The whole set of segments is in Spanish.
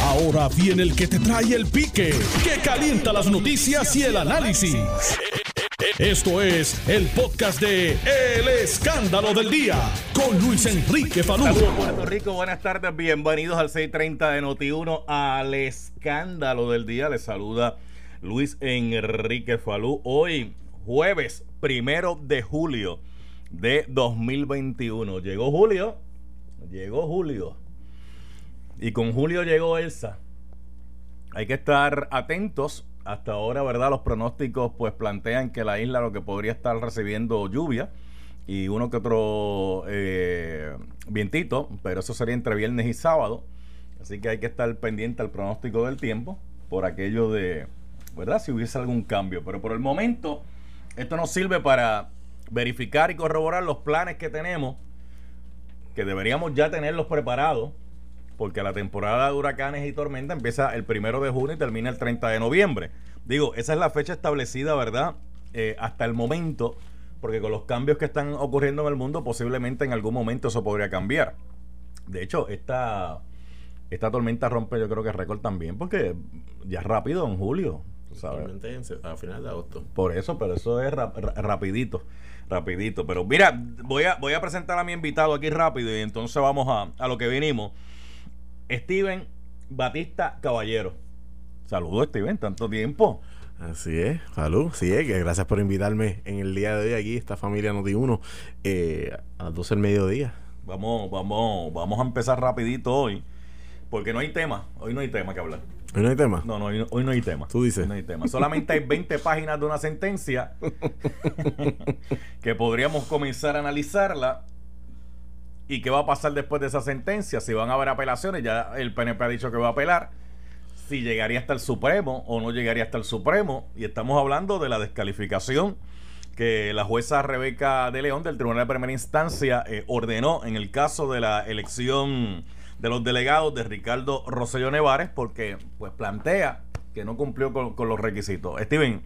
Ahora viene el que te trae el pique, que calienta las noticias y el análisis. Esto es el podcast de El Escándalo del Día con Luis Enrique Falú. Puerto Rico, buenas tardes, bienvenidos al 630 de Noti1 al Escándalo del Día. Les saluda Luis Enrique Falú. Hoy, jueves primero de julio de 2021. Llegó Julio, llegó Julio. Y con Julio llegó Elsa. Hay que estar atentos. Hasta ahora, ¿verdad? Los pronósticos pues plantean que la isla lo que podría estar recibiendo lluvia y uno que otro eh, vientito, pero eso sería entre viernes y sábado. Así que hay que estar pendiente al pronóstico del tiempo por aquello de, ¿verdad? Si hubiese algún cambio. Pero por el momento, esto nos sirve para verificar y corroborar los planes que tenemos, que deberíamos ya tenerlos preparados porque la temporada de huracanes y tormentas empieza el primero de junio y termina el 30 de noviembre. Digo, esa es la fecha establecida, ¿verdad? Eh, hasta el momento, porque con los cambios que están ocurriendo en el mundo, posiblemente en algún momento eso podría cambiar. De hecho, esta, esta tormenta rompe, yo creo que récord también, porque ya es rápido en julio. ¿sabes? a final de agosto. Por eso, pero eso es rapidito, rapidito. Pero mira, voy a, voy a presentar a mi invitado aquí rápido y entonces vamos a, a lo que vinimos. Steven Batista Caballero. Saludos, Steven, tanto tiempo. Así es, salud, sí es, que gracias por invitarme en el día de hoy aquí, esta familia Noti 1, eh, a las 12 del mediodía. Vamos, vamos, vamos a empezar rapidito hoy, porque no hay tema, hoy no hay tema que hablar. ¿Hoy no hay tema? No, no, hoy, no hay tema. Tú dices. no hay tema. Solamente hay 20 páginas de una sentencia que podríamos comenzar a analizarla ¿Y qué va a pasar después de esa sentencia? Si van a haber apelaciones, ya el PNP ha dicho que va a apelar. Si llegaría hasta el Supremo o no llegaría hasta el Supremo. Y estamos hablando de la descalificación que la jueza Rebeca de León del Tribunal de Primera Instancia eh, ordenó en el caso de la elección de los delegados de Ricardo Rosselló Nevares porque pues plantea que no cumplió con, los requisitos. Steven,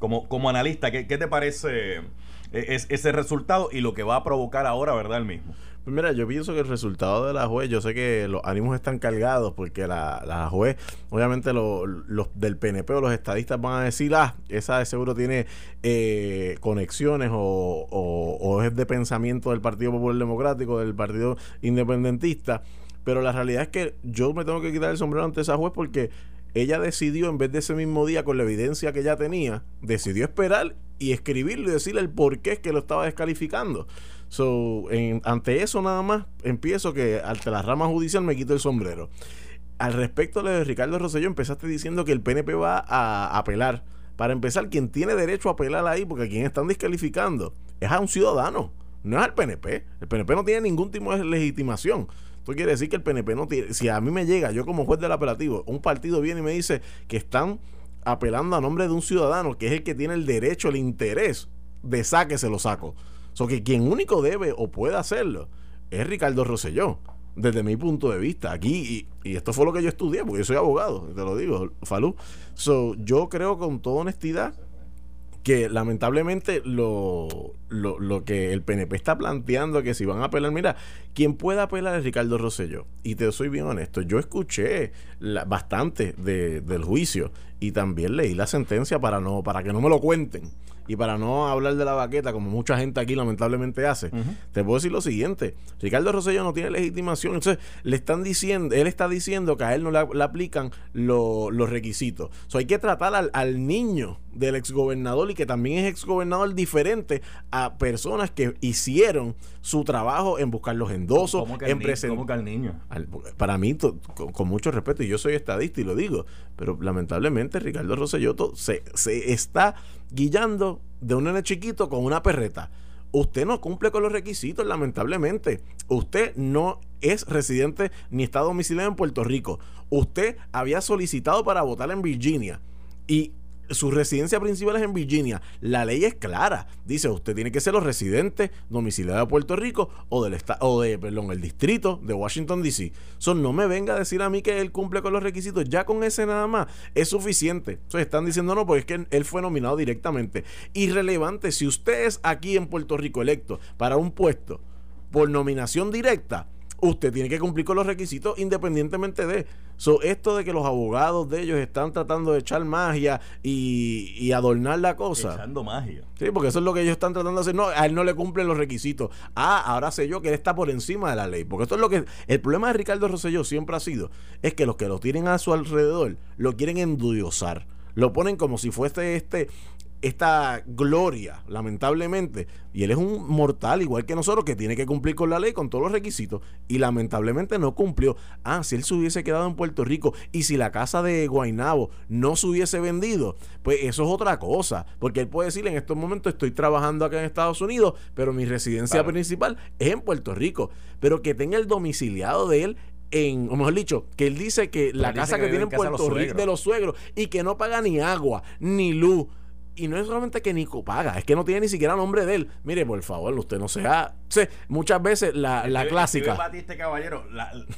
como, como analista, ¿qué, te parece eh, ese resultado y lo que va a provocar ahora, verdad, el mismo? Pues mira, yo pienso que el resultado de la juez, yo sé que los ánimos están cargados porque la, la juez, obviamente los del PNP o los estadistas van a decir, ah, esa de seguro tiene eh, conexiones o, o, es de pensamiento del Partido Popular Democrático, del Partido Independentista. Pero la realidad es que yo me tengo que quitar el sombrero ante esa juez porque ella decidió, en vez de ese mismo día, con la evidencia que ya tenía, decidió esperar y escribirlo y decirle el por qué es que lo estaba descalificando. So, ante eso nada más empiezo que ante la rama judicial me quito el sombrero. Al respecto de Ricardo Rosselló, empezaste diciendo que el PNP va a apelar. Para empezar, quien tiene derecho a apelar ahí, porque quien están descalificando es a un ciudadano, no es al PNP. El PNP no tiene ningún tipo de legitimación. Esto quiere decir que el PNP no tiene. Si a mí me llega, yo como juez del apelativo, un partido viene y me dice que están apelando a nombre de un ciudadano que es el que tiene el derecho, el interés de saque, se lo saco. So que quien único debe o puede hacerlo es Ricardo Rosselló, desde mi punto de vista. Aquí, y, esto fue lo que yo estudié, porque yo soy abogado, te lo digo, Falú. So, yo creo con toda honestidad que lamentablemente lo, lo, que el PNP está planteando que si van a apelar, mira, quien pueda apelar es Ricardo Rosselló. Y te soy bien honesto, yo escuché bastante del juicio y también leí la sentencia para no para que no me lo cuenten y para no hablar de la baqueta, como mucha gente aquí lamentablemente hace, te puedo decir lo siguiente: Ricardo Rosselló no tiene legitimación. Entonces, le están diciendo, él está diciendo que a él no le, aplican los requisitos. So, hay que tratar al, al niño del exgobernador y que también es exgobernador diferente a personas que hicieron su trabajo en buscar los endosos, en presentar. al niño? para mí, con, mucho respeto, y yo soy estadista y lo digo, pero lamentablemente Ricardo Rosselló se, se está guillando de un nene chiquito con una perreta. Usted no cumple con los requisitos, lamentablemente. Usted no es residente ni está domiciliado en Puerto Rico. Usted había solicitado para votar en Virginia. Y su residencia principal es en Virginia. La ley es clara. Dice, usted tiene que ser los residentes domiciliados de Puerto Rico o del o de, perdón, el distrito de Washington DC. So, no me venga a decir a mí que él cumple con los requisitos. Ya con ese nada más es suficiente. Entonces están diciendo no, porque es que él fue nominado directamente. Irrelevante, si usted es aquí en Puerto Rico electo para un puesto por nominación directa, usted tiene que cumplir con los requisitos independientemente de. So, esto de que los abogados de ellos están tratando de echar magia y, adornar la cosa. Echando magia. Sí, porque eso es lo que ellos están tratando de hacer. No, a él no le cumplen los requisitos. Ah, ahora sé yo que él está por encima de la ley. Porque esto es lo que. El problema de Ricardo Rosselló siempre ha sido: es que los que lo tienen a su alrededor lo quieren endudiosar. Lo ponen como si fuese este esta gloria, lamentablemente. Y él es un mortal, igual que nosotros, que tiene que cumplir con la ley, con todos los requisitos. Y lamentablemente no cumplió. Ah, si él se hubiese quedado en Puerto Rico y si la casa de Guainabo no se hubiese vendido, pues eso es otra cosa. Porque él puede decir, en estos momentos estoy trabajando acá en Estados Unidos, pero mi residencia principal es en Puerto Rico. Pero que tenga el domiciliado de él en, o mejor dicho, que él dice que la casa que, que tiene en Puerto Rico de los suegros y que no paga ni agua, ni luz, y no es solamente que Nico paga, es que no tiene ni siquiera nombre de él. Mire, por favor, usted no sea. muchas veces la, la clásica. caballero,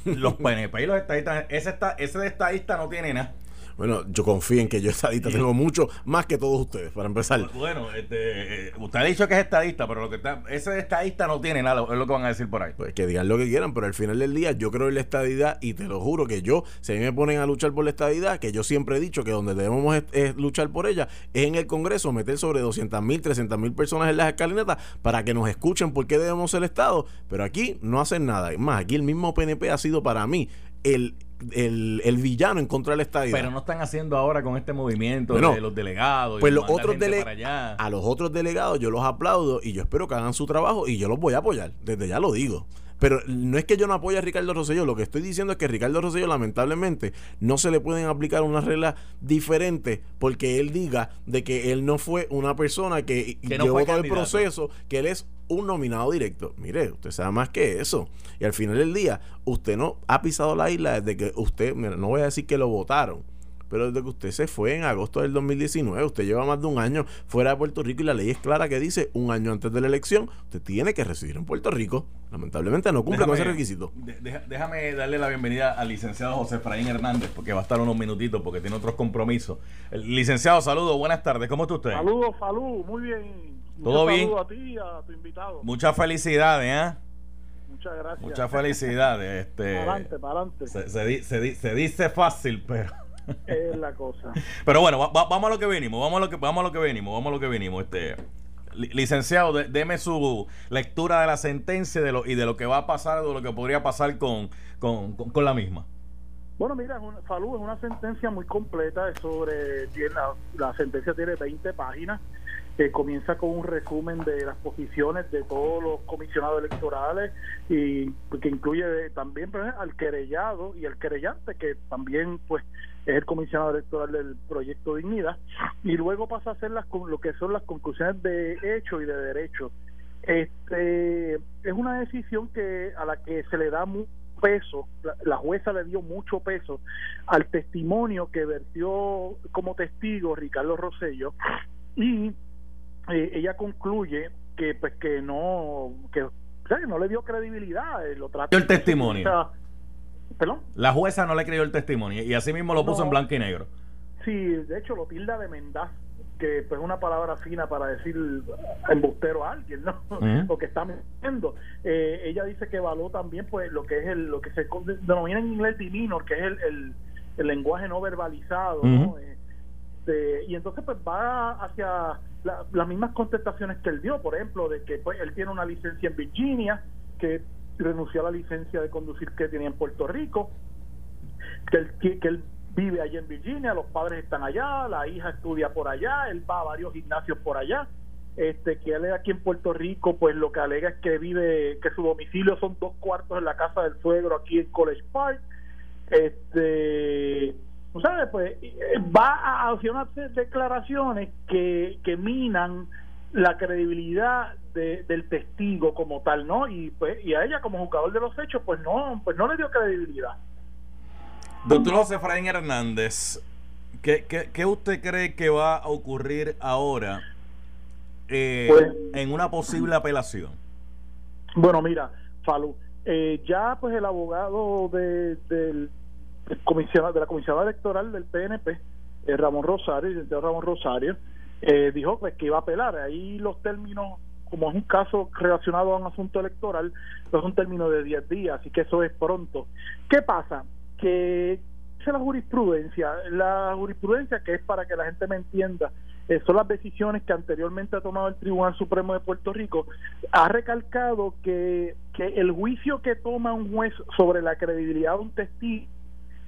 los PNP y los estadistas, ese, está, ese estadista no tiene nada. Bueno, yo confío en que yo estadista tengo mucho más que todos ustedes, para empezar. Bueno, este, eh, usted ha dicho que es estadista, pero lo que está, ese estadista no tiene nada, es lo que van a decir por ahí. Pues que digan lo que quieran, pero al final del día yo creo en la estadidad y te lo juro que yo, si a mí me ponen a luchar por la estadidad, que yo siempre he dicho que donde debemos luchar por ella es en el Congreso, meter sobre 200 mil, 300 mil personas en las escalinatas para que nos escuchen por qué debemos ser Estado, pero aquí no hacen nada. Es más, aquí el mismo PNP ha sido para mí el el, villano en contra del estadio. Pero no están haciendo ahora con este movimiento de los delegados. Pues los otros delegados, a los otros delegados yo los aplaudo y yo espero que hagan su trabajo y yo los voy a apoyar. Desde ya lo digo. Pero no es que yo no apoye a Ricardo Rosselló, lo que estoy diciendo es que Ricardo Rosselló lamentablemente no se le pueden aplicar unas reglas diferentes porque él diga de que él no fue una persona que, llevó todo el proceso, que él es un nominado directo. Mire, usted sabe más que eso. Y al final del día, usted no ha pisado la isla desde que usted, no voy a decir que lo votaron, pero desde que usted se fue en agosto del 2019, usted lleva más de un año fuera de Puerto Rico y la ley es clara que dice un año antes de la elección, usted tiene que residir en Puerto Rico. Lamentablemente no cumple con ese requisito. déjame darle la bienvenida al licenciado José Efraín Hernández, porque va a estar unos minutitos porque tiene otros compromisos. El licenciado, saludos, buenas tardes, ¿cómo está usted? Saludos, saludos, muy bien. ¿Todo bien? Saludos a ti y a tu invitado. Muchas felicidades, ¿eh? Muchas gracias. Muchas felicidades. Este, para adelante, para adelante. Se, dice fácil, pero... es la cosa. Pero bueno, vamos a lo que venimos, vamos a lo que, vamos a lo que venimos, vamos a lo que venimos. Este, licenciado, deme su lectura de la sentencia de lo, y de lo que va a pasar, de lo que podría pasar con, con, con, la misma. Bueno, mira, Salud es una sentencia muy completa sobre, la, la sentencia tiene 20 páginas que comienza con un resumen de las posiciones de todos los comisionados electorales y que incluye también pues, al querellado y al querellante que también pues es el comisionado electoral del proyecto Dignidad y luego pasa a hacer las lo que son las conclusiones de hecho y de derecho. Este es una decisión que a la que se le da mucho peso la, la jueza le dio mucho peso al testimonio que vertió como testigo Ricardo Rosello y eh, ella concluye que pues que no que no le dio credibilidad eh, lo trató el testimonio ¿Perdón? la jueza no le creyó el testimonio y así mismo lo puso en blanco y negro. Sí de hecho lo tilda de mendaz que pues es una palabra fina para decir embustero a alguien no lo que está mintiendo. Eh, ella dice que evaluó también pues lo que es el lo que se denomina en inglés diminor que es el, el, lenguaje no verbalizado ¿no? Este, y entonces pues va hacia las mismas contestaciones que él dio, por ejemplo, de que pues él tiene una licencia en Virginia, que renunció a la licencia de conducir que tenía en Puerto Rico, que él, que él vive allá en Virginia, los padres están allá, la hija estudia por allá, él va a varios gimnasios por allá, este que él es aquí en Puerto Rico, pues lo que alega es que vive, que su domicilio son dos cuartos en la casa del suegro aquí en College Park, este ¿sabes? Pues va a accionarse declaraciones que, que minan la credibilidad del testigo como tal, ¿no? Y pues y a ella como jugador de los hechos, pues no, pues no le dio credibilidad. Doctor José Efraín Hernández, ¿qué, qué, usted cree que va a ocurrir ahora eh, pues, en una posible apelación? Bueno, mira, Falú, eh, ya pues el abogado de, del de la comisión electoral del PNP, eh, Ramón Rosario, el Ramón Rosario, eh, dijo pues, que iba a apelar. Ahí los términos como es un caso relacionado a un asunto electoral, pues es un término de 10 días, así que eso es pronto. ¿Qué pasa? Que es la jurisprudencia, la jurisprudencia que es para que la gente me entienda, eh, son las decisiones que anteriormente ha tomado el Tribunal Supremo de Puerto Rico, ha recalcado que, que el juicio que toma un juez sobre la credibilidad de un testigo,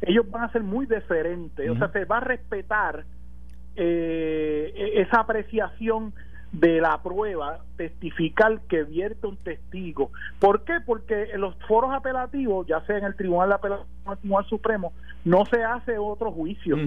ellos van a ser muy diferentes, o sea, se va a respetar eh, e-, esa apreciación de la prueba testificar que vierte un testigo. ¿Por qué? Porque en los foros apelativos, ya sea en el Tribunal de Apelación o el Tribunal Supremo, no se hace otro juicio,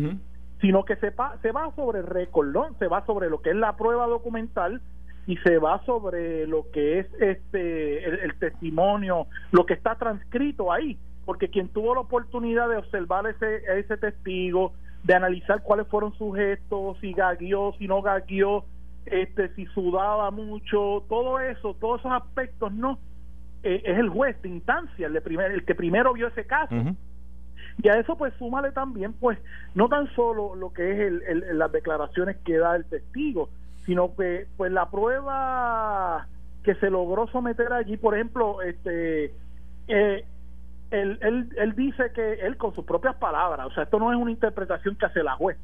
sino que se, se va sobre el récord, ¿no? Se va sobre lo que es la prueba documental y se va sobre lo que es este el, testimonio, lo que está transcrito ahí, porque quien tuvo la oportunidad de observar ese ese testigo, de analizar cuáles fueron sus gestos, si gagueó, si no gagueó, este, si sudaba mucho, todo eso, todos esos aspectos, no, eh, es el juez de instancia, el, de primer, el que primero vio ese caso. Y a eso pues súmale también, pues, no tan solo lo que es el, el, las declaraciones que da el testigo, sino que pues la prueba que se logró someter allí, por ejemplo, este eh, él, él, él dice que él con sus propias palabras, o sea, esto no es una interpretación que hace la juez,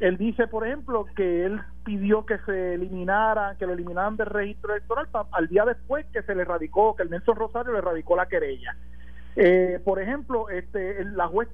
él dice, por ejemplo, que él pidió que se eliminara, que lo eliminaran del registro electoral al día después que se le radicó, que el Nelson Rosario le radicó la querella. Eh, por ejemplo, este, la juez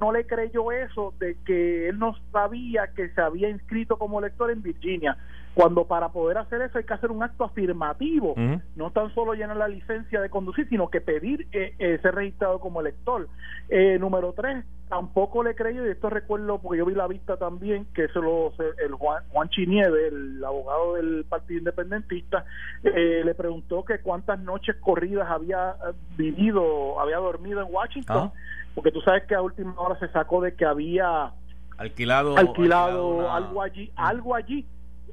no le creyó eso de que él no sabía que se había inscrito como elector en Virginia cuando para poder hacer eso hay que hacer un acto afirmativo, no tan solo llenar la licencia de conducir, sino que pedir eh, eh, ser registrado como elector. Eh, número tres, tampoco le creo, y esto recuerdo porque yo vi la vista también, que se lo, el Juan, Juan Chinieve, el abogado del Partido Independentista, le preguntó que cuántas noches corridas había vivido, había dormido en Washington, porque tú sabes que a última hora se sacó de que había alquilado, alquilado, algo allí, algo allí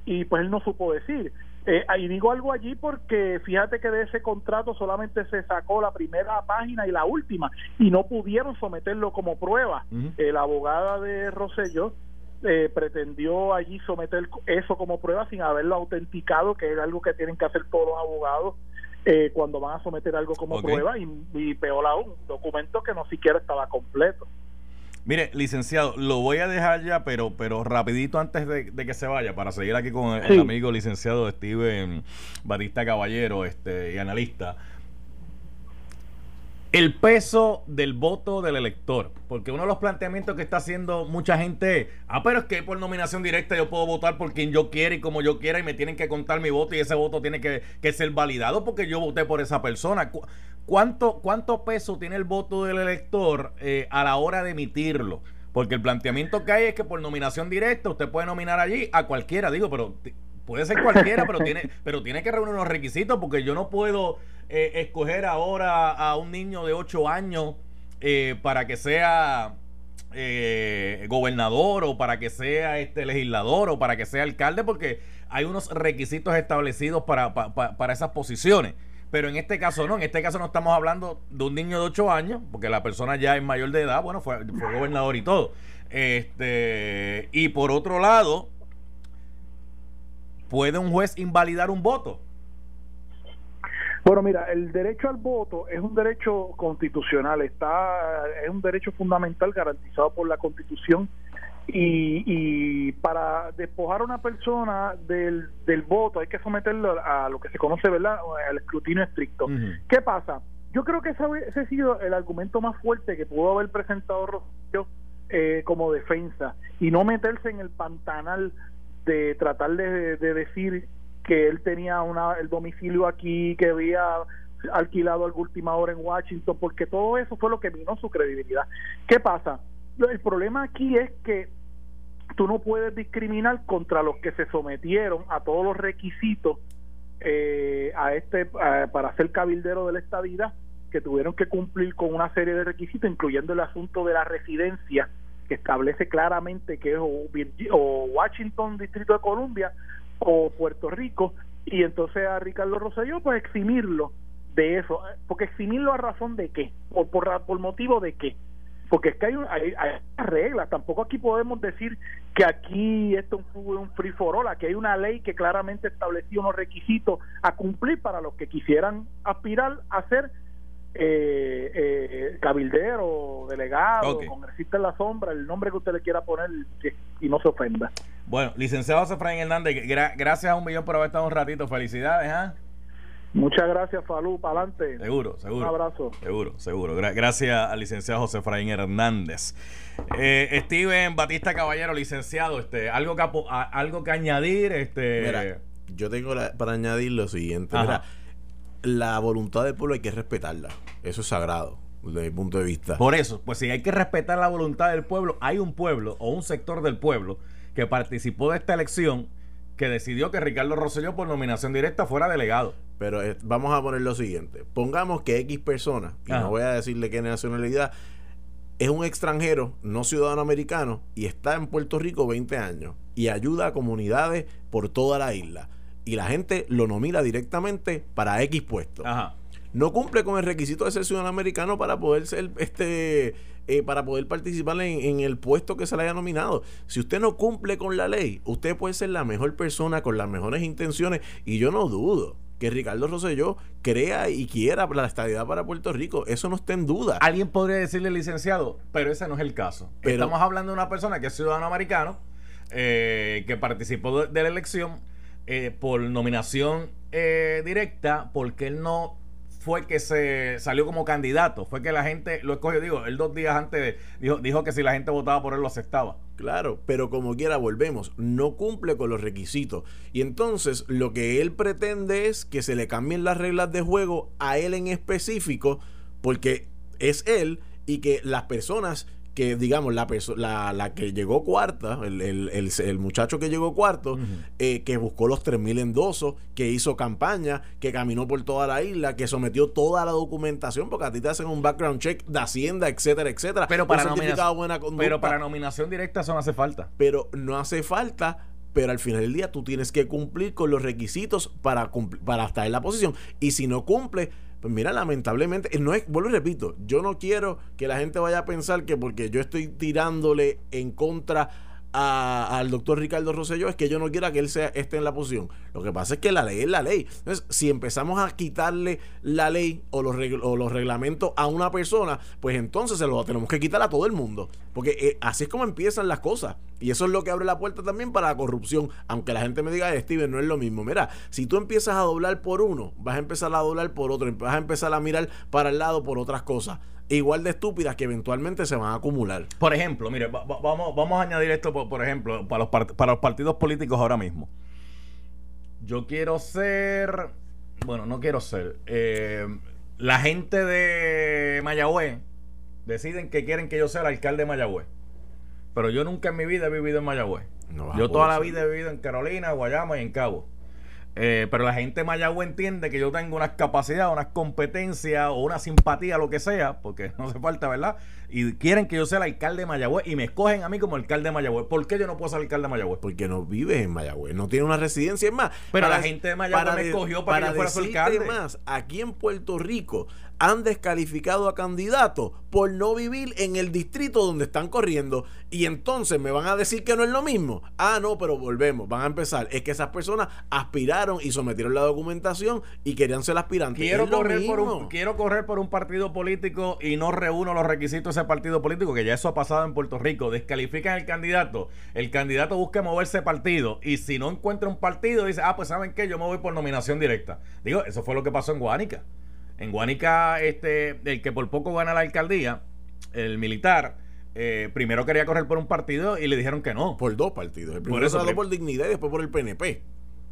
y pues él no supo decir. Eh, y digo algo allí porque fíjate que de ese contrato solamente se sacó la primera página y la última y no pudieron someterlo como prueba. la abogada de Rosselló eh, pretendió allí someter eso como prueba sin haberlo autenticado, que es algo que tienen que hacer todos los abogados eh, cuando van a someter algo como prueba y, y peor aún, un documento que no siquiera estaba completo. Mire, licenciado, lo voy a dejar ya, pero, pero rapidito antes de, que se vaya, para seguir aquí con el, amigo licenciado Steven Batista Caballero, este, y analista. El peso del voto del elector. Porque uno de los planteamientos que está haciendo mucha gente ah, pero es que por nominación directa yo puedo votar por quien yo quiera y como yo quiera y me tienen que contar mi voto y ese voto tiene que, que ser validado porque yo voté por esa persona. ¿Cuánto, cuánto peso tiene el voto del elector eh, a la hora de emitirlo? Porque el planteamiento que hay es que por nominación directa usted puede nominar allí a cualquiera, digo, pero puede ser cualquiera, pero tiene, pero tiene que reunir unos requisitos porque yo no puedo eh, escoger ahora a un niño de 8 años eh, para que sea eh, gobernador o para que sea este legislador o para que sea alcalde porque hay unos requisitos establecidos para, para, esas posiciones. Pero en este caso no, en este caso no estamos hablando de un niño de 8 años, porque la persona ya es mayor de edad, bueno, fue, fue gobernador y todo. Este, y por otro lado, ¿puede un juez invalidar un voto? Bueno, mira, el derecho al voto es un derecho constitucional, está es un derecho fundamental garantizado por la Constitución y, y para despojar a una persona del, del voto hay que someterlo a lo que se conoce, ¿verdad?, al escrutinio estricto. ¿Qué pasa? Yo creo que ese, ese, ha sido el argumento más fuerte que pudo haber presentado Rosario eh, como defensa y no meterse en el pantanal de tratar de, de decir que él tenía una, el domicilio aquí, que había alquilado a última hora en Washington, porque todo eso fue lo que minó su credibilidad. ¿Qué pasa? El problema aquí es que tú no puedes discriminar contra los que se sometieron a todos los requisitos eh, a este para ser cabildero de la estadía que tuvieron que cumplir con una serie de requisitos incluyendo el asunto de la residencia que establece claramente que es o Washington Distrito de Columbia o Puerto Rico y entonces a Ricardo Rosselló pues eximirlo de eso, porque eximirlo a razón de qué, por, por, por motivo de qué. Porque es que hay, hay, hay reglas, tampoco aquí podemos decir que aquí esto fue un free for all, aquí hay una ley que claramente establecía unos requisitos a cumplir para los que quisieran aspirar a ser eh, eh, cabildero, delegado, Ok. congresista en la sombra, el nombre que usted le quiera poner que- y no se ofenda. Bueno, licenciado José Efraín Hernández, gra- gracias a un millón por haber estado un ratito. Felicidades, ¿ah? Muchas gracias, Falú, para adelante. Seguro, Un seguro. abrazo. Seguro, seguro. Gra- gracias al licenciado José Efraín Hernández. Eh, Steven Batista Caballero, licenciado, este, algo que, a- algo que añadir, este. Mira, yo tengo la- para añadir lo siguiente. Mira, la voluntad del pueblo hay que respetarla. Eso es sagrado, desde mi punto de vista. Por eso, pues si hay que respetar la voluntad del pueblo, hay un pueblo o un sector del pueblo que participó de esta elección que decidió que Ricardo Rosselló por nominación directa fuera delegado. Pero eh, vamos a poner lo siguiente. Pongamos que X persona, y Ajá. no voy a decirle qué nacionalidad, es un extranjero, no ciudadano americano, y está en Puerto Rico 20 años, y ayuda a comunidades por toda la isla. Y la gente lo nomina directamente para X puesto. Ajá. no cumple con el requisito de ser ciudadano americano para poder ser este eh, para poder participar en, en el puesto que se le haya nominado. Si usted no cumple con la ley, usted puede ser la mejor persona con las mejores intenciones y yo no dudo que Ricardo Rosselló crea y quiera la estabilidad para Puerto Rico. Eso no está en duda. Alguien podría decirle licenciado, pero ese no es el caso. Pero- Estamos hablando de una persona que es ciudadano americano, eh, que participó de, de la elección eh, por nominación eh, directa, porque él no fue que se salió como candidato, fue que la gente lo escogió, digo, él dos días antes dijo, dijo que si la gente votaba por él lo aceptaba. Claro, pero como quiera volvemos, no cumple con los requisitos. Y entonces lo que él pretende es que se le cambien las reglas de juego a él en específico, porque es él y que las personas que, digamos, la, la, la que llegó cuarta, el, el- el- el muchacho que llegó cuarto, eh, que buscó los 3.000 endosos, que hizo campaña, que caminó por toda la isla, que sometió toda la documentación, porque a ti te hacen un background check de Hacienda, etcétera, etcétera. Pero para, nominación, buena conducta pero para nominación directa eso no hace falta. pero no hace falta. Pero al final del día tú tienes que cumplir con los requisitos para, para estar en la posición. Y si no cumple, pues mira, lamentablemente, eh, no es, vuelvo y repito, yo no quiero que la gente vaya a pensar que porque yo estoy tirándole en contra a- al doctor Ricardo Rosselló es que yo no quiera que él sea, esté en la posición. Lo que pasa es que la ley es la ley. Entonces, si empezamos a quitarle la ley o los, reglamentos a una persona, pues entonces se lo tenemos que quitar a todo el mundo. Porque eh, así es como empiezan las cosas. Y eso es lo que abre la puerta también para la corrupción. Aunque la gente me diga, "Eh, Steven, no es lo mismo. Mira, si tú empiezas a doblar por uno, vas a empezar a doblar por otro, vas a empezar a mirar para el lado por otras cosas. Igual de estúpidas que eventualmente se van a acumular. Por ejemplo, mire, va- va- vamos, vamos a añadir esto, por, por ejemplo, para los, part- para los partidos políticos ahora mismo. Yo quiero ser, bueno, no quiero ser, eh, la gente de Mayagüez deciden que quieren que yo sea el alcalde de Mayagüez. Pero yo nunca en mi vida he vivido en Mayagüez. No yo toda la ser. vida he vivido en Carolina, Guayama y en Cabo. Eh, pero la gente de Mayagüez entiende que yo tengo unas capacidades, unas competencias o una simpatía, lo que sea, porque no hace falta, ¿verdad? Y quieren que yo sea el alcalde de Mayagüez y me escogen a mí como alcalde de Mayagüez. ¿Por qué yo no puedo ser alcalde de Mayagüez? Porque no vives en Mayagüez, no tiene una residencia es más. Pero la gente de Mayagüez me escogió para que yo fuera su alcalde. más, aquí en Puerto Rico han descalificado a candidatos por no vivir en el distrito donde están corriendo y entonces me van a decir que no es lo mismo. Ah, no, pero volvemos, van a empezar. Es que esas personas aspiraron y sometieron la documentación y querían ser aspirantes. Quiero correr, por un, quiero correr por un partido político y no reúno los requisitos ese partido político, que ya eso ha pasado en Puerto Rico. Descalifican al candidato. El candidato busca moverse partido y si no encuentra un partido, dice, ah, pues ¿saben qué? Yo me voy por nominación directa. Digo, eso fue lo que pasó en Guánica. En Guánica, este, el que por poco gana la alcaldía, el militar, eh, primero quería correr por un partido y le dijeron que no. Por dos partidos. El primero eso, se prim- por dignidad y después por el PNP.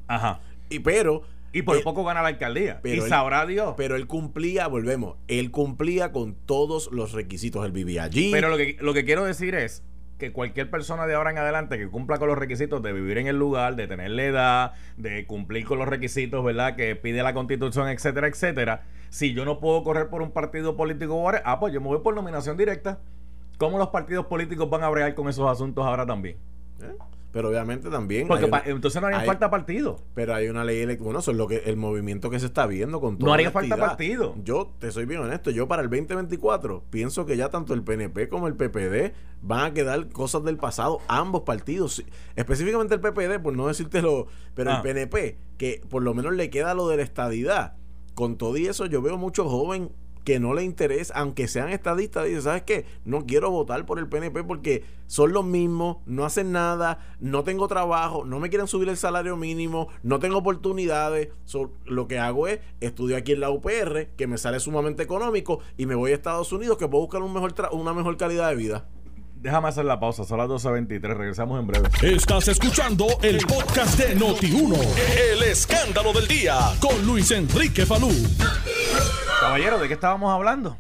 Ajá. Y pero Y por eh, poco gana la alcaldía. pero y él- sabrá Dios. Pero él cumplía, volvemos, él cumplía con todos los requisitos. Él vivía allí. Pero lo que, lo que quiero decir es que cualquier persona de ahora en adelante que cumpla con los requisitos de vivir en el lugar, de tener la edad, de cumplir con los requisitos, ¿verdad? Que pide la constitución, etcétera, etcétera. Si yo no puedo correr por un partido político ahora, ah, pues yo me voy por nominación directa. ¿Cómo los partidos políticos van a bregar con esos asuntos ahora también? ¿Eh? Pero obviamente también. Porque una- entonces no haría hay- falta partido. Pero hay una ley electoral. Bueno, eso es lo que, el movimiento que se está viendo con No haría falta partido. Yo te soy bien honesto. Yo para el 2024 pienso que ya tanto el PNP como el PPD van a quedar cosas del pasado, ambos partidos. Específicamente el PPD, por no decírtelo, pero Ah. el PNP, que por lo menos le queda lo de la estadidad. Con todo y eso, yo veo muchos jóvenes que no le interesa, aunque sean estadistas, dicen, ¿sabes qué? No quiero votar por el PNP porque son los mismos, no hacen nada, no tengo trabajo, no me quieren subir el salario mínimo, no tengo oportunidades. So, lo que hago es estudio aquí en la UPR, que me sale sumamente económico, y me voy a Estados Unidos, que puedo buscar un mejor una mejor calidad de vida. Déjame hacer la pausa, son las 12.23, regresamos en breve. Estás escuchando el podcast de Noti1. El escándalo del día con Luis Enrique Falú. Caballero, ¿de qué estábamos hablando?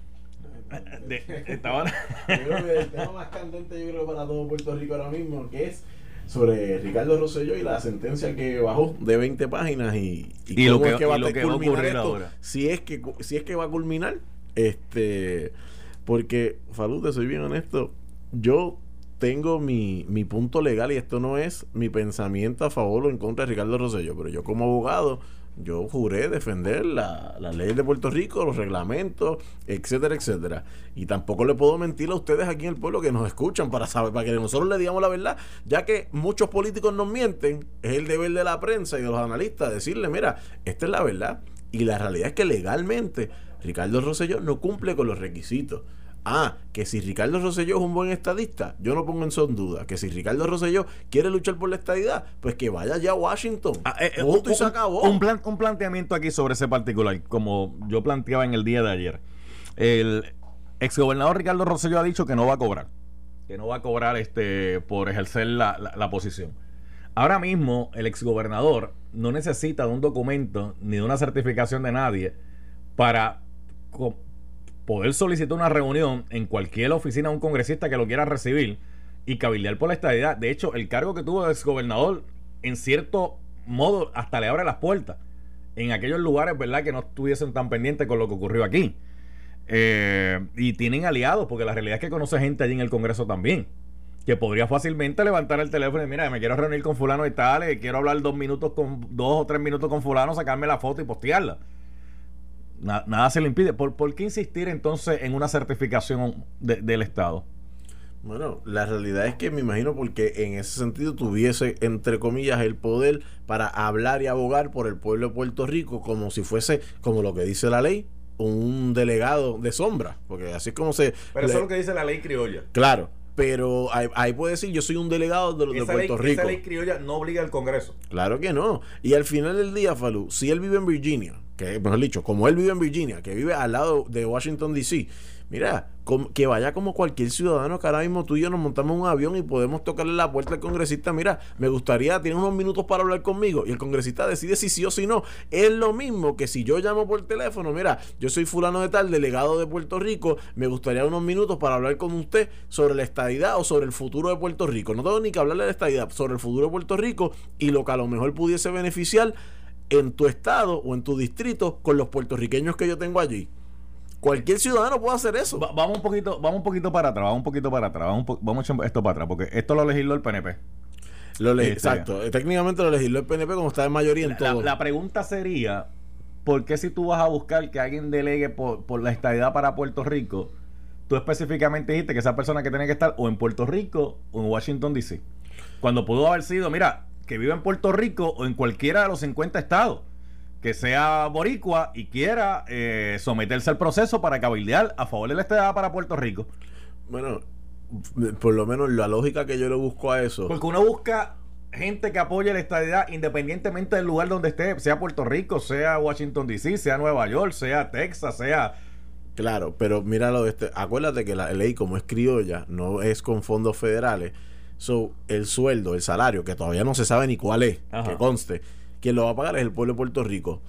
De- estaba- el tema más candente, yo creo, para todo Puerto Rico ahora mismo, que es sobre Ricardo Rosselló y la sentencia que bajó de 20 páginas y, Y lo cómo que- es que va lo a que va a culminar ocurrir esto, ahora. Si es que si es que va a culminar, este porque Falú, te soy bien honesto, yo tengo mi, mi punto legal y esto no es mi pensamiento a favor o en contra de Ricardo Rosselló, pero yo como abogado yo juré defender la, las leyes de Puerto Rico, los reglamentos, etcétera, etcétera. Y tampoco le puedo mentir a ustedes aquí en el pueblo que nos escuchan para saber, para que nosotros le digamos la verdad, ya que muchos políticos nos mienten, es el deber de la prensa y de los analistas decirle, mira, esta es la verdad. Y la realidad es que legalmente Ricardo Rosselló no cumple con los requisitos. Ah, que si Ricardo Rosselló es un buen estadista, yo no pongo en son duda. Que si Ricardo Rosselló quiere luchar por la estadidad, pues que vaya ya a Washington. Ah, eh, eh, y un- se acabó. Un, plan- un planteamiento aquí sobre ese particular, como yo planteaba en el día de ayer. El exgobernador Ricardo Rosselló ha dicho que no va a cobrar. Que no va a cobrar este por ejercer la, la- la posición. Ahora mismo, el exgobernador no necesita de un documento ni de una certificación de nadie para poder solicitar una reunión en cualquier oficina de un congresista que lo quiera recibir y cabildear por la estadidad. De hecho, el cargo que tuvo de exgobernador, en cierto modo, hasta le abre las puertas en aquellos lugares, ¿verdad?, que no estuviesen tan pendientes con lo que ocurrió aquí. Eh, y tienen aliados, porque la realidad es que conoce gente allí en el Congreso también. Que podría fácilmente levantar el teléfono y mira, me quiero reunir con fulano y tal, eh, quiero hablar dos minutos con, dos o tres minutos con fulano, sacarme la foto y postearla. Na- nada se le impide. ¿Por, por qué insistir entonces en una certificación de- del Estado? Bueno, la realidad es que me imagino porque en ese sentido tuviese, entre comillas, el poder para hablar y abogar por el pueblo de Puerto Rico como si fuese, como lo que dice la ley, un delegado de sombra. Porque así es como se... le- dice la ley criolla. Claro, pero ahí, ahí puede decir, yo soy un delegado de, de Puerto Rico. criolla no obliga al Congreso. Claro que no. Y al final del día, Falú, si él vive en Virginia, que mejor dicho, como él vive en Virginia, que vive al lado de Washington DC, mira, que vaya como cualquier ciudadano que ahora mismo tú y yo nos montamos un avión y podemos tocarle la puerta al congresista, mira, me gustaría, tiene unos minutos para hablar conmigo y el congresista decide si sí o si no. Es lo mismo que si yo llamo por teléfono, mira, yo soy fulano de tal, delegado de Puerto Rico, me gustaría unos minutos para hablar con usted sobre la estadidad o sobre el futuro de Puerto Rico. No tengo ni que hablarle de la estadidad, sobre el futuro de Puerto Rico y lo que a lo mejor pudiese beneficiar en tu estado o en tu distrito con los puertorriqueños que yo tengo allí. Cualquier ciudadano puede hacer eso. Va- vamos un poquito, vamos un poquito para atrás, vamos un poquito para atrás, vamos, vamos esto para atrás, porque esto lo legisló el PNP. Lo le- Este- exacto. Eh, Técnicamente lo legisló el PNP como está en mayoría en La, todo. la pregunta sería, ¿por qué si tú vas a buscar que alguien delegue por, por la estadidad para Puerto Rico, tú específicamente dijiste que esa persona que tiene que estar o en Puerto Rico o en Washington DC? Cuando pudo haber sido, mira, que vive en Puerto Rico o en cualquiera de los 50 estados, que sea boricua y quiera eh, someterse al proceso para cabildear a favor de la estadidad para Puerto Rico. Bueno, por lo menos la lógica que yo le busco a eso. Porque uno busca gente que apoye la estadidad independientemente del lugar donde esté, sea Puerto Rico, sea Washington DC, sea Nueva York, sea Texas, sea... Claro, pero míralo de este. Acuérdate que la ley, como es criolla, no es con fondos federales. So, el sueldo, el salario, que todavía no se sabe ni cuál es, Ajá. que conste, quien lo va a pagar es el pueblo de Puerto Rico.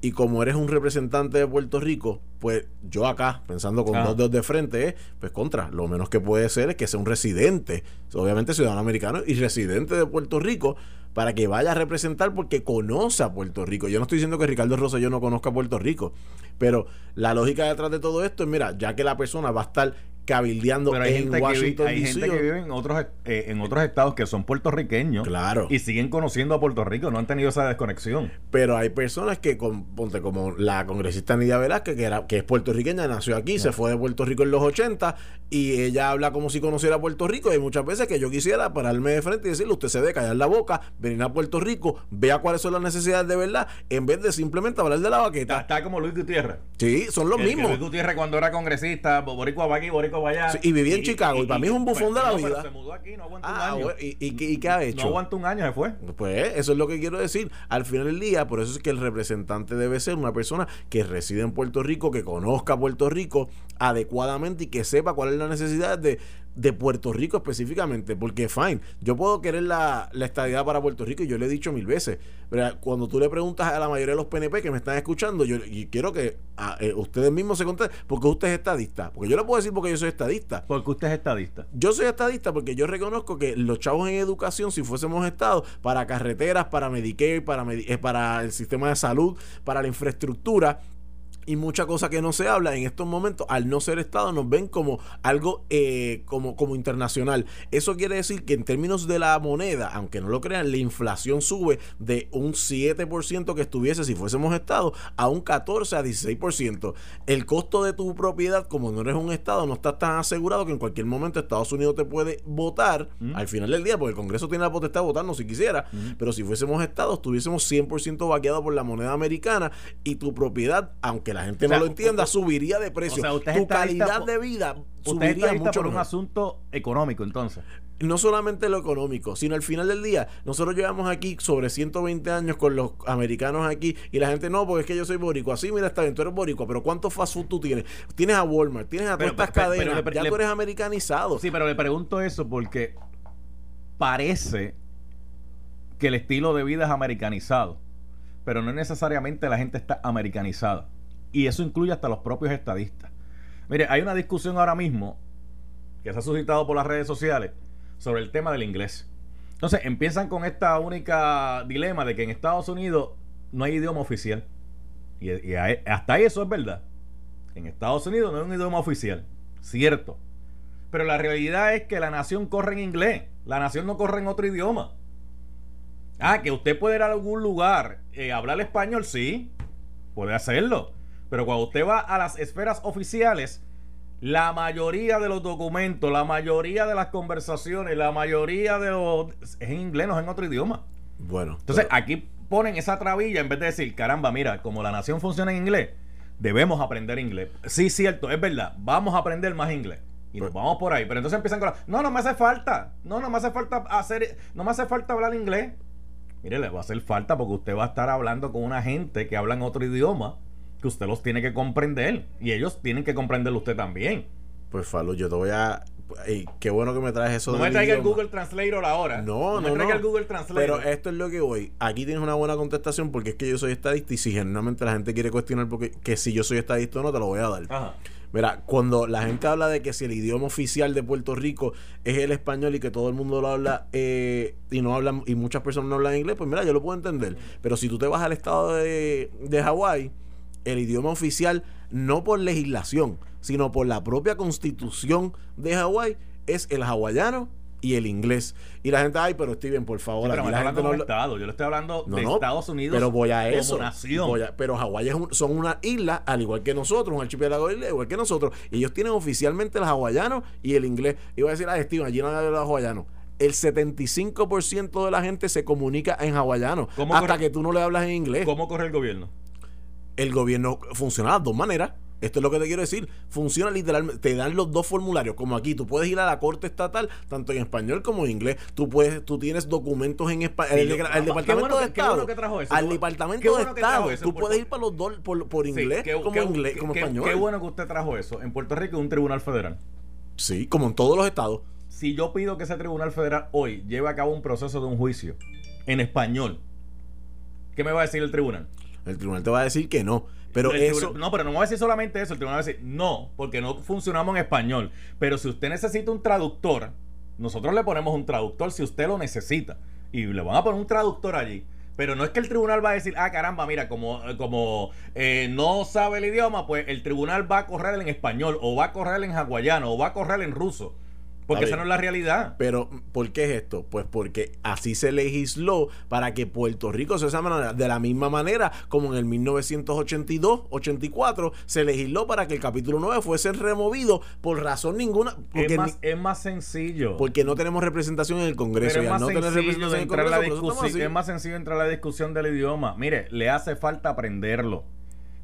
Y como eres un representante de Puerto Rico, pues yo acá, pensando con dos dedos de frente, es, pues contra, lo menos que puede ser es que sea un residente, obviamente ciudadano americano y residente de Puerto Rico, para que vaya a representar porque conoce a Puerto Rico. Yo no estoy diciendo que Ricardo Rosselló no conozca a Puerto Rico, pero la lógica detrás de todo esto es, mira, ya que la persona va a estar cabildeando Pero hay, en gente, que, Washington vi- hay gente que vive en otros, eh, en otros estados que son puertorriqueños Claro. y siguen conociendo a Puerto Rico, no han tenido esa desconexión. Pero hay personas que, con, ponte como la congresista Nidia Velázquez, que, era, que es puertorriqueña, nació aquí, se fue de Puerto Rico en los 80 y ella habla como si conociera Puerto Rico. Y hay muchas veces que yo quisiera pararme de frente y decirle, usted se debe callar la boca, venir a Puerto Rico, vea cuáles son las necesidades de verdad, en vez de simplemente hablar de la Está, baqueta. está como Luis Gutiérrez. Sí, son los Que- que mismos. Luis Gutiérrez cuando era congresista, boricua va aquí, boricua va allá. Sí, y vivía en Chicago, y para mí es un bufón de la no, pero vida. se mudó aquí, no aguantó Ah, un año. bueno, ¿y, y, qué- y qué ha hecho? No aguantó un año, se fue. Pues eso es lo que quiero decir. Al final del día, por eso es que el representante debe ser una persona que reside en Puerto Rico, que conozca Puerto Rico adecuadamente y que sepa cuál es la necesidad de, de Puerto Rico específicamente. Porque, fine, yo puedo querer la, la estadidad para Puerto Rico y yo le he dicho mil veces. Pero cuando tú le preguntas a la mayoría de los PNP que me están escuchando, yo y quiero que ah, eh, ustedes mismos se contesten, porque usted es estadista. Porque yo le puedo decir porque yo soy estadista. Porque usted es estadista. Yo soy estadista porque yo reconozco que los chavos en educación, si fuésemos Estado, para carreteras, para Medicare, para, medi- eh, para el sistema de salud, para la infraestructura y mucha cosa que no se habla en estos momentos, al no ser Estado, nos ven como algo eh, como, como internacional. Eso quiere decir que en términos de la moneda, aunque no lo crean, la inflación sube de un 7% que estuviese si fuésemos Estado a un 14 a 16%. El costo de tu propiedad, como no eres un Estado, no está tan asegurado que en cualquier momento Estados Unidos te puede votar al final del día, porque el Congreso tiene la potestad de votarnos si quisiera, pero si fuésemos Estados, estuviésemos 100% vaqueados por la moneda americana y tu propiedad, aunque la gente O sea, no lo entienda, usted- subiría de precio. o sea, tu calidad por- de vida subiría mucho por un mejor. asunto económico, entonces. No solamente lo económico, sino al final del día. Nosotros llevamos aquí sobre 120 años con los americanos aquí y la gente no, porque es que yo soy boricua. Sí, mira, está bien, tú eres boricua, pero ¿cuántos fast food tú tienes? Tienes a Walmart, tienes a todas Pero- estas cadenas, le- ya le- tú eres americanizado. Sí, pero le pregunto eso porque parece que el estilo de vida es americanizado, pero no necesariamente la gente está americanizada. Y eso incluye hasta los propios estadistas. Mire, hay una discusión ahora mismo que se ha suscitado por las redes sociales sobre el tema del inglés. Entonces empiezan con esta única dilema de que en Estados Unidos no hay idioma oficial. Y, ahí- hasta ahí eso es verdad. En Estados Unidos no hay un idioma oficial. Cierto. Pero la realidad es que la nación corre en inglés. La nación no corre en otro idioma. Ah, que usted puede ir a algún lugar, eh, hablar español, sí, puede hacerlo. Pero cuando usted va a las esferas oficiales, la mayoría de los documentos, la mayoría de las conversaciones, la mayoría de los... es en inglés, no es en otro idioma. Bueno, Entonces pero- aquí ponen esa trabilla en vez de decir, caramba, mira, como la nación funciona en inglés, debemos aprender inglés. Sí, cierto, es verdad, vamos a aprender más inglés. Y nos vamos por ahí. Pero entonces empiezan con la, no, no me hace falta. No, no me hace falta hacer, no me hace falta hablar inglés. Mire, le va a hacer falta porque usted va a estar hablando con una gente que habla en otro idioma que usted los tiene que comprender. Y ellos tienen que comprenderlo usted también. pues Falo, yo te voy a... ey, qué bueno que me traes eso No me traiga el. Google Translator ahora. No, no, me traiga no. el Google Translator. Pero esto es lo que voy. Aquí tienes una buena contestación porque es que yo soy estadista y si genuinamente la gente quiere cuestionar porque que si yo soy estadista o no, te lo voy a dar. Ajá. Mira, cuando la gente habla de que si el idioma oficial de Puerto Rico es el español y que todo el mundo lo habla eh, y no hablan y muchas personas no hablan inglés, pues mira, yo lo puedo entender. Pero si tú te vas al estado de, de Hawái, el idioma oficial, no por legislación, sino por la propia constitución de Hawái, es el hawaiano y el inglés. Y la gente, ay, pero Steven, por favor, Sí, pero aquí la gente no estado. Yo le estoy hablando no, de no, Estados Unidos pero voy a eso. nación. Voy a- pero Hawái un- son una isla, al igual que nosotros, un archipiélago de islas, igual que nosotros. Y ellos tienen oficialmente el hawaiano y el inglés. Iba a decir, ah, Steven, allí no hay hawaiano. El 75% de la gente se comunica en hawaiano. ¿Cómo Hasta corre- que tú no le hablas en inglés. ¿Cómo corre el gobierno? El gobierno funciona de las dos maneras. Esto es lo que te quiero decir. Funciona literalmente. Te dan los dos formularios. Como aquí, tú puedes ir a la corte estatal, tanto en español como en inglés. Tú puedes, tú tienes documentos en español. Sí, yo- el qué Departamento bueno de que- Estado. bueno que trajo eso. Al Departamento bueno de Estado. eso Tú puedes ir para los dos por, por Sí, inglés, qué- como qué- inglés, qué- como qué- español. Qué bueno que usted trajo eso. En Puerto Rico es un tribunal federal. Sí, como en todos los estados. Si yo pido que ese tribunal federal hoy lleve a cabo un proceso de un juicio en español, ¿qué me va a decir el tribunal? El tribunal te va a decir que no. Pero El eso. no, pero no me va a decir solamente eso. El tribunal va a decir no, porque no funcionamos en español. Pero si usted necesita un traductor, nosotros le ponemos un traductor si usted lo necesita. Y le van a poner un traductor allí. Pero no es que el tribunal va a decir, ah, caramba, mira, como, como eh, no sabe el idioma, pues el tribunal va a correr en español, o va a correr en hawaiano, o va a correr en ruso. Porque esa no es la realidad. Pero, ¿por qué es esto? Pues porque así se legisló para que Puerto Rico se llame de la misma manera como en el 1982-84 se legisló para que el capítulo 9 fuese removido por razón ninguna. Porque es, más, es más sencillo. Porque no tenemos representación en el Congreso. es, más no sencillo entrar la discusión, es más sencillo entrar a la discusión del idioma. Mire, le hace falta aprenderlo.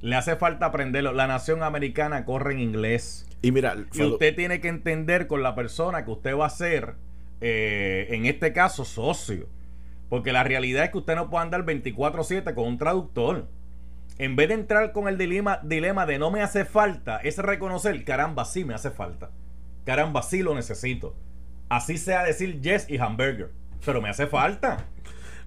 Le hace falta aprenderlo. La nación americana corre en inglés. Y mira, y usted tiene que entender con la persona que usted va a ser, eh, en este caso, socio. Porque la realidad es que usted no puede andar 24-7 con un traductor. En vez de entrar con el dilema, dilema de no me hace falta, es reconocer, caramba, sí me hace falta. Caramba, sí lo necesito. Así sea decir yes y hamburger. Pero me hace falta.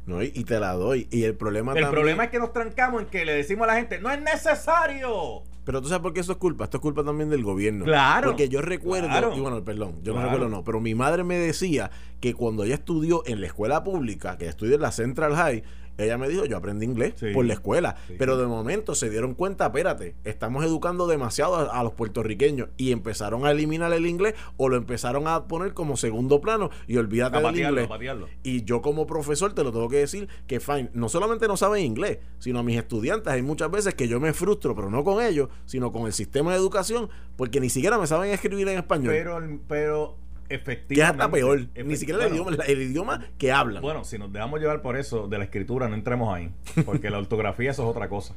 No, y, te la doy. Y el problema El problema es que nos trancamos en que le decimos a la gente, no es necesario. Pero tú sabes por qué eso es culpa. Esto es culpa también del gobierno. Claro. Porque yo recuerdo, y bueno, perdón, yo no recuerdo no, pero mi madre me decía que cuando ella estudió en la escuela pública, que estudió en la Central High, ella me dijo, yo aprendí inglés por la escuela, pero de momento se dieron cuenta, espérate, estamos educando demasiado a, los puertorriqueños y empezaron a eliminar el inglés o lo empezaron a poner como segundo plano y olvídate del inglés. Y yo como profesor te lo tengo que decir que fine, no solamente no saben inglés, sino a mis estudiantes. Hay muchas veces que yo me frustro, pero no con ellos, sino con el sistema de educación, porque ni siquiera me saben escribir en español. Pero, pero efectivamente. Que es hasta peor. Ni siquiera el, idioma, el idioma que hablan. Bueno, si nos dejamos llevar por eso de la escritura, no entremos ahí. Porque la ortografía eso es otra cosa.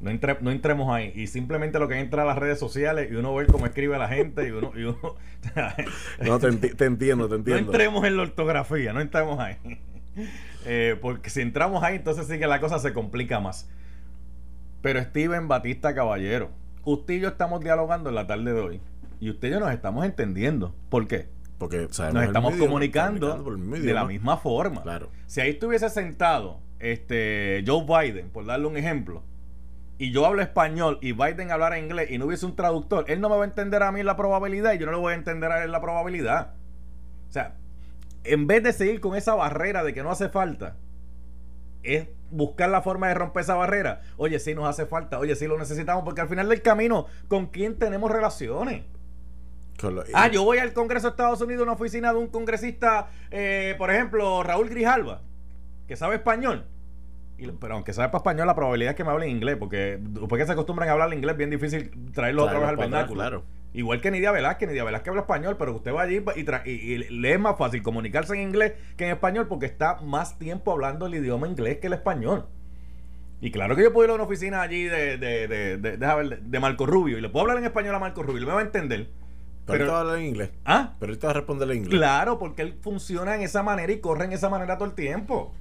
No, no entremos ahí. Y simplemente lo que entra a las redes sociales y uno ve cómo escribe la gente y uno... Y uno no, te, entiendo, te entiendo. No entremos en la ortografía, no entremos ahí. Eh, porque si entramos ahí, entonces sí que la cosa se complica más. Pero Steven Batista Caballero, usted y yo estamos dialogando en la tarde de hoy. Y usted y yo nos estamos entendiendo. ¿Por qué? Porque nos estamos comunicando, de la misma forma. Claro. Si ahí estuviese sentado este Joe Biden, por darle un ejemplo, y yo hablo español y Biden hablara inglés y no hubiese un traductor, él no me va a entender a mí la probabilidad y yo no le voy a entender a él la probabilidad. O sea, en vez de seguir con esa barrera de que no hace falta, es buscar la forma de romper esa barrera. Oye, sí nos hace falta, oye, sí lo necesitamos, porque al final del camino, ¿con quién tenemos relaciones? Ah, yo voy al Congreso de Estados Unidos, a una oficina de un congresista, eh, por ejemplo, Raúl Grijalva, que sabe español. pero aunque sabe español, la probabilidad es que me hable en inglés, porque después que se acostumbran a hablar inglés, es bien difícil traerlo otra vez al vernáculo. Igual que Nidia Velázquez, Nidia Velázquez habla español, pero usted va allí y, y, le es más fácil comunicarse en inglés que en español porque está más tiempo hablando el idioma inglés que el español. Y claro que yo puedo ir a una oficina allí de, de, de, de, de Marco Rubio y le puedo hablar en español a Marco Rubio y me va a entender. Pero, él te va a hablar en inglés. ¿Ah? Pero él te va a responder en inglés. Claro, porque él funciona en esa manera y corre en esa manera todo el tiempo.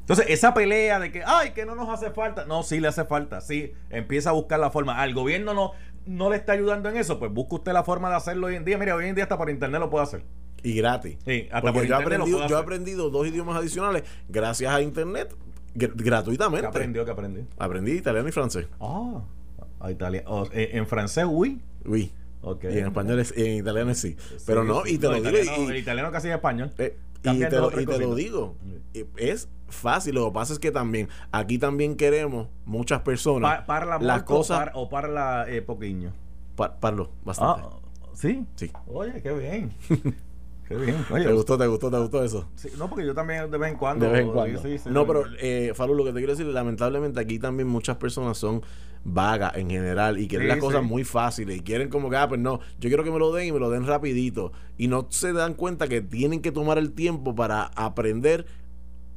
Entonces, esa pelea de que, ay, que no nos hace falta. No, sí le hace falta. Sí, empieza a buscar la forma. Al gobierno no, no le está ayudando en eso. Pues busca usted la forma de hacerlo hoy en día. Mira, hoy en día hasta por internet lo puede hacer. Y gratis. Sí, hasta por yo, he aprendido, yo he aprendido dos idiomas adicionales gracias a internet gratuitamente. ¿Qué aprendió? ¿Qué aprendió? Aprendí italiano y francés. Ah, Italia. Eh, en francés, oui. Oui. Y en español es, en italiano es sí. Pero no, y te lo digo. el italiano casi es español. Eh, y te, lo, y te lo digo. Es fácil. Lo que pasa es que también, aquí también queremos muchas personas. parla las cosas. o parla eh, poquillo. parlo bastante. Ah, ¿Sí? Sí. Oye, qué bien. Qué bien. ¿Te gustó, te gustó, te gustó eso? Sí, no, porque yo también de vez en cuando. De vez en cuando. no, pero, eh, Falu, lo que te quiero decir, lamentablemente aquí también muchas personas son vagas en general y quieren las cosas muy fáciles y quieren como que, ah, pues no, yo quiero que me lo den y me lo den rapidito. Y no se dan cuenta que tienen que tomar el tiempo para aprender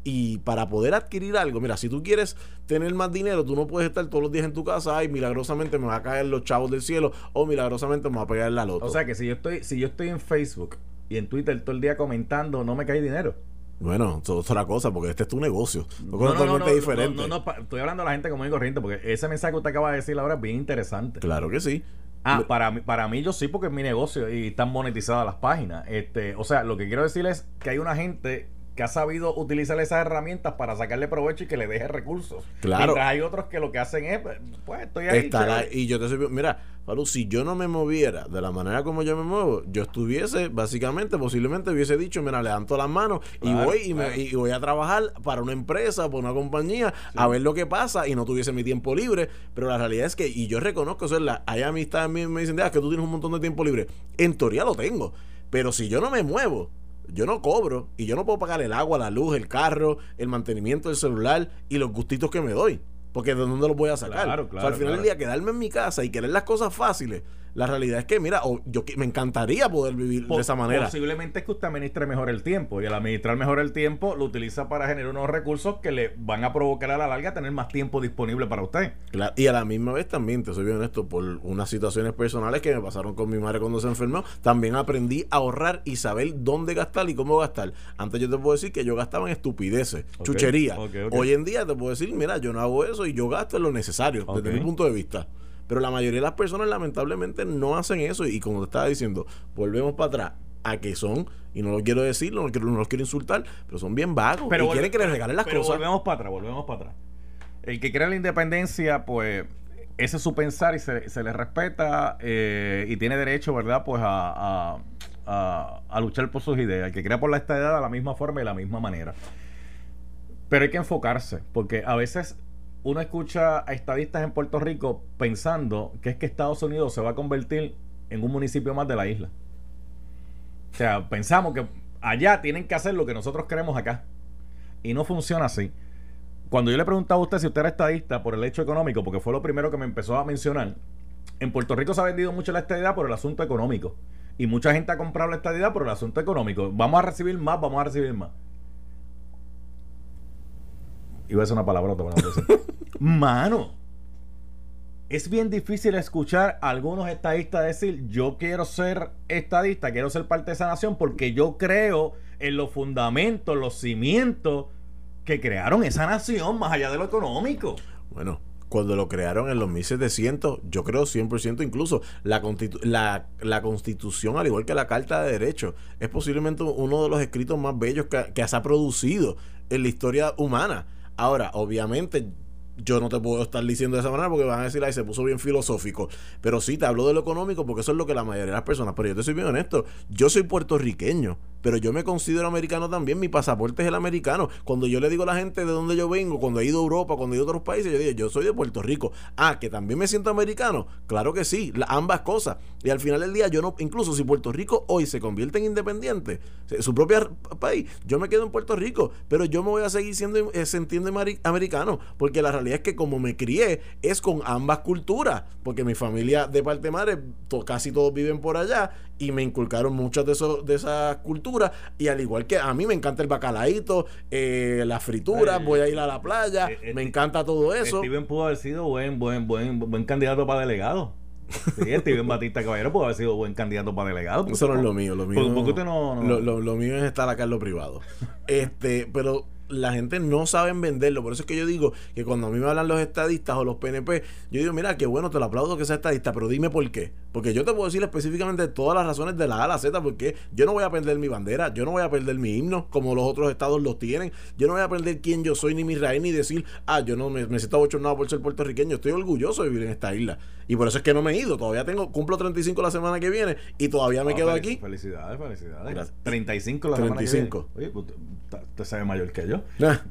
y para poder adquirir algo, mira, si tú quieres tener más dinero, tú no puedes estar todos los días en tu casa y milagrosamente me va a caer los chavos del cielo o milagrosamente me va a pegar la loto. O sea que si yo estoy, si yo estoy en Facebook y en Twitter todo el día comentando, no me cae dinero. Bueno, eso es otra cosa, porque este es tu negocio. No, no, totalmente diferente. No, estoy hablando a la gente como y corriente, porque ese mensaje que usted acaba de decir ahora es bien interesante. Claro que sí. Ah, para mí, para mí yo sí, porque es mi negocio y están monetizadas las páginas. Este, o sea, lo que quiero decir es que hay una gente que ha sabido utilizar esas herramientas para sacarle provecho y que le deje recursos. Claro. Mientras hay otros que lo que hacen es, pues estoy ahí. Estará- y yo te soy, mira, Falu, si yo no me moviera de la manera como yo me muevo, yo estuviese, básicamente, posiblemente hubiese dicho, mira, levanto las manos y voy y, me- y voy a trabajar para una empresa, para una compañía, a ver lo que pasa y no tuviese mi tiempo libre. Pero la realidad es que, y yo reconozco, eso es la, hay amistades me dicen, "Ah, que tú tienes un montón de tiempo libre. En teoría lo tengo, pero si yo no me muevo, yo no cobro y yo no puedo pagar el agua, la luz, el carro, el mantenimiento del celular y los gustitos que me doy. Porque de dónde los voy a sacar. Claro, O sea, claro, al final claro. del día, quedarme en mi casa y querer las cosas fáciles, la realidad es que, mira, o yo me encantaría poder vivir Po- de esa manera. Posiblemente es que usted administre mejor el tiempo y al administrar mejor el tiempo lo utiliza para generar unos recursos que le van a provocar a la larga tener más tiempo disponible para usted. Claro, y a la misma vez también, te soy bien honesto, por unas situaciones personales que me pasaron con mi madre cuando se enfermó, también aprendí a ahorrar y saber dónde gastar y cómo gastar. Antes yo te puedo decir que yo gastaba en estupideces, chuchería. Hoy en día te puedo decir, mira, yo no hago eso y yo gasto en lo necesario, desde mi punto de vista. Pero la mayoría de las personas lamentablemente no hacen eso y como te estaba diciendo, volvemos para atrás a que son, y no lo quiero decir, no, lo quiero, no los quiero insultar, pero son bien vagos y volve- quieren que les regalen las pero cosas. volvemos para atrás, volvemos para atrás. El que crea la independencia, pues ese es su pensar y se, se le respeta eh, y tiene derecho, ¿verdad? Pues a, a- a- a luchar por sus ideas. El que crea por la estadidad de la misma forma y de la misma manera. Pero hay que enfocarse, porque a veces uno escucha a estadistas en Puerto Rico pensando que es que Estados Unidos se va a convertir en un municipio más de la isla. O sea, pensamos que allá tienen que hacer lo que nosotros queremos acá. Y no funciona así. Cuando yo le preguntaba a usted si usted era estadista por el hecho económico, porque fue lo primero que me empezó a mencionar, en Puerto Rico se ha vendido mucho la estadidad por el asunto económico. Y mucha gente ha comprado la estadidad por el asunto económico. Vamos a recibir más, vamos a recibir más. Iba a decir una palabrota, pero no lo voy a decir. Mano, es bien difícil escuchar a algunos estadistas decir, yo quiero ser estadista, quiero ser parte de esa nación porque yo creo en los fundamentos, los cimientos que crearon esa nación más allá de lo económico. Bueno, cuando lo crearon en los 1700, yo creo 100% incluso, la, constitu- la, la constitución, al igual que la Carta de Derechos, es posiblemente uno de los escritos más bellos que, que se ha producido en la historia humana. Ahora, obviamente, yo no te puedo estar diciendo de esa manera porque van a decir, ay, se puso bien filosófico. Pero sí, te hablo de lo económico porque eso es lo que la mayoría de las personas. Pero yo te soy bien honesto, yo soy puertorriqueño, pero yo me considero americano también. Mi pasaporte es el americano. Cuando yo le digo a la gente de dónde yo vengo, cuando he ido a Europa, cuando he ido a otros países, yo digo, yo soy de Puerto Rico. Ah, que también me siento americano. Claro que sí, ambas cosas. Y al final del día, yo no, incluso si Puerto Rico hoy se convierte en independiente, su propio país, yo me quedo en Puerto Rico, pero yo me voy a seguir siendo eh, sintiendo ameri- americano, porque la realidad es que como me crié, es con ambas culturas, porque mi familia de parte casi todos viven por allá, y me inculcaron muchas de, esos, de esas culturas, y al igual que a mí me encanta el bacalaíto, eh, las frituras, Eh, voy a ir a la playa, eh, eh, me encanta todo eso. Steven pudo haber sido buen, buen, buen, buen candidato para delegado. Sí, Steven Batista Caballero pudo haber sido buen candidato para delegado. Eso no es lo mío, lo mío. ¿Por- por qué usted no- no- Lo, lo- lo mío es estar acá en lo privado. Este, pero la gente no sabe venderlo. Por eso es que yo digo que cuando a mí me hablan los estadistas o los PNP, yo digo, mira, qué bueno, te lo aplaudo que sea estadista, pero dime por qué. Porque yo te puedo decir específicamente todas las razones de la A a la Z, porque yo no voy a perder mi bandera, yo no voy a perder mi himno, como los otros estados los tienen. Yo no voy a perder quién yo soy, ni mi raíz, ni decir, ah, yo no me, me siento abochornado por ser puertorriqueño. Estoy orgulloso de vivir en esta isla. Y por eso es que no me he ido. Todavía tengo, cumplo 35 la semana que y y todavía me quedo aquí. Felicidades, felicidades. Gracias. 35 la semana que 35. viene. Oye, pues, usted, ve mayor que yo. Ah,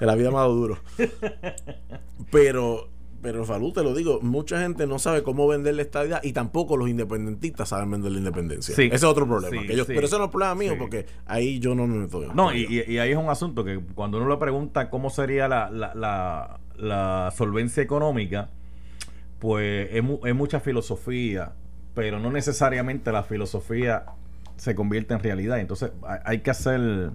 en la vida me ha dado duro. Pero, pero Falú, te lo digo, mucha gente no sabe cómo vender la estadía y tampoco los independentistas saben vender la independencia. Sí. Ese es otro problema. Sí, que yo- sí. Pero eso no es problema mío porque ahí yo no me meto. No, y, y- y ahí es un asunto que cuando uno le pregunta cómo sería la, la, la, la solvencia económica, pues es, mu- es mucha filosofía, pero no necesariamente la filosofía se convierte en realidad. Entonces hay, que hacer...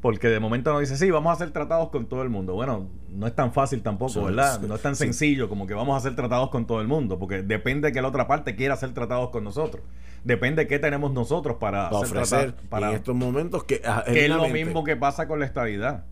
Porque de momento uno dice, sí, vamos a hacer tratados con todo el mundo. Bueno, no es tan fácil tampoco, Sí, ¿verdad? sí, No es tan sí. sencillo como que vamos a hacer tratados con todo el mundo, porque depende que la otra parte quiera hacer tratados con nosotros. Depende qué tenemos nosotros para, para hacer ofrecer tratados- para en estos momentos que, ah, que es lo mismo que pasa con la estabilidad.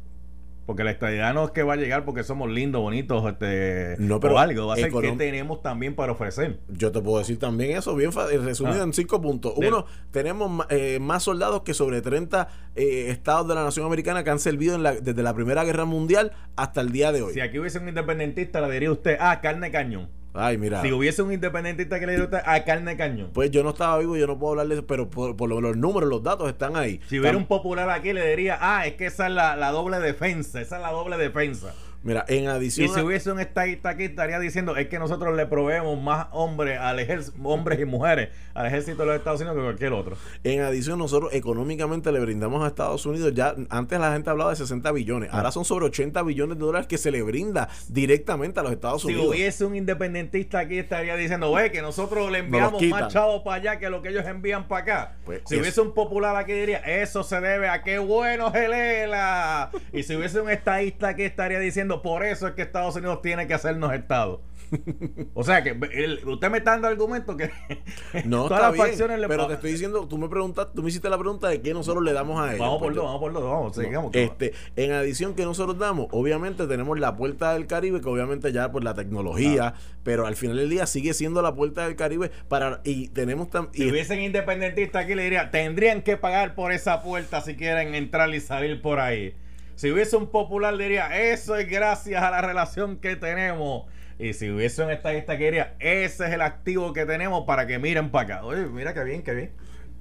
Porque la estadidad no es que va a llegar porque somos lindos, bonitos, este, No, pero o algo. Va a ser que tenemos también para ofrecer. Yo te puedo decir también eso, bien fa- resumido Ah. en cinco puntos. Del- Uno, tenemos eh, más soldados que sobre 30 eh, estados de la nación americana que han servido en la- desde la Primera Guerra Mundial hasta el día de hoy. Si aquí hubiese un independentista, le diría usted, ah, carne cañón. Ay, mira. Si hubiese un independentista que le diría a carne cañón. Pues yo no estaba vivo, yo no puedo hablar de eso, pero por, por lo- los números, los datos están ahí. Si hubiera Tam- un popular aquí, le diría, ah, es que esa es la, la doble defensa, esa es la doble defensa. Mira, en Y adición. si a- hubiese un estadista aquí, estaría diciendo, es que nosotros le proveemos más hombres al ejército, hombres y mujeres al ejército de los Estados Unidos que cualquier otro. En adición, nosotros económicamente le brindamos a Estados Unidos, ya antes la gente hablaba de 60 billones, Ah. ahora son sobre 80 billones de dólares que se le brinda directamente a los Estados Si Unidos. hubiese un independentista aquí, estaría diciendo, ve, que nosotros le enviamos más chavos para allá que lo que ellos envían para acá. Pues si hubiese un popular aquí, diría, eso se debe a qué bueno Gelela. y si hubiese un estadista aquí, estaría diciendo, por eso es que Estados Unidos tiene que hacernos Estado. o sea que el- usted me está dando argumentos que No, todas las bien, facciones le pero te estoy diciendo, tú me preguntaste, tú me hiciste la pregunta de qué nosotros le damos a ellos. Vamos por dos, vamos por dos, vamos, sigamos. Este, en adición que nosotros damos, obviamente tenemos la puerta del Caribe, que obviamente ya por la tecnología, pero al final del día sigue siendo la puerta del Caribe para y tenemos tam- Si hubiesen independentistas aquí, le diría, tendrían que pagar por esa puerta si quieren entrar y salir por ahí. Si hubiese un popular, diría, eso es gracias a la relación que tenemos. Y si hubiese un estadista que diría, ese es el activo que tenemos para que miren para acá. Oye, mira qué bien, qué bien.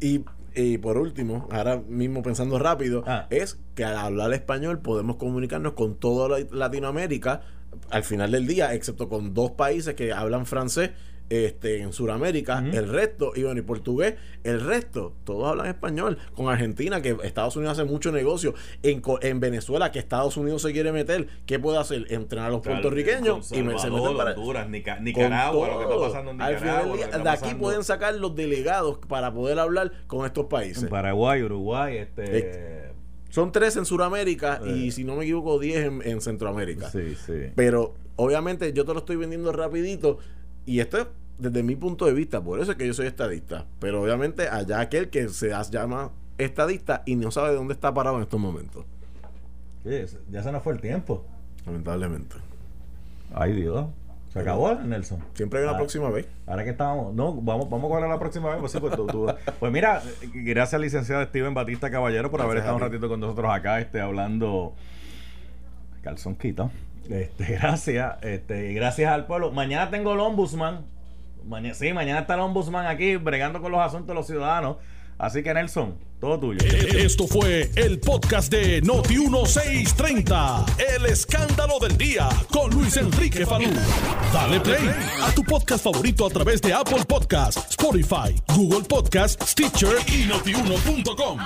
Y, y por último, ahora mismo pensando rápido, Ah. es que al hablar español podemos comunicarnos con toda la- Latinoamérica al final del día, excepto con dos países que hablan francés. Este, en Sudamérica, el resto, y bueno, y portugués, el resto, todos hablan español. Con Argentina, que Estados Unidos hace mucho negocio. En, Co- en Venezuela, que Estados Unidos se quiere meter, ¿qué puede hacer? Entrenar a los puertorriqueños y me- se meten para, Honduras, Nica- Nicaragua, lo que está pasando en Al Nicaragua. final día, está de aquí pasando pueden sacar los delegados para poder hablar con estos países. en Paraguay, Uruguay, este... Son tres en Sudamérica Eh. y si no me equivoco, diez en, en Centroamérica. Sí, sí. Pero obviamente yo te lo estoy vendiendo rapidito y esto es desde mi punto de vista, por eso es que yo soy estadista. Pero obviamente allá aquel que se llama estadista y no sabe de dónde está parado en estos momentos. Ya se nos fue el tiempo. Lamentablemente. Ay, Dios. Se acabó, Nelson. Siempre hay una Ah. próxima vez. Ahora que estábamos, no, vamos, vamos a cuadrar la próxima vez. Pues, sí, pues, tú- tú- pues mira, gracias licenciado Steven Batista Caballero por haber estado un ratito con nosotros acá, este, hablando calzonquito. Este, gracias, este, gracias al pueblo. Mañana tengo el ombudsman. Sí, mañana está el ombudsman aquí bregando con los asuntos de los ciudadanos. Así que Nelson, todo tuyo. Esto fue el podcast de Noti 1630. El escándalo del día con Luis Enrique Falú. Dale play a tu podcast favorito a través de Apple Podcasts, Spotify, Google Podcasts, Stitcher y notiuno.com.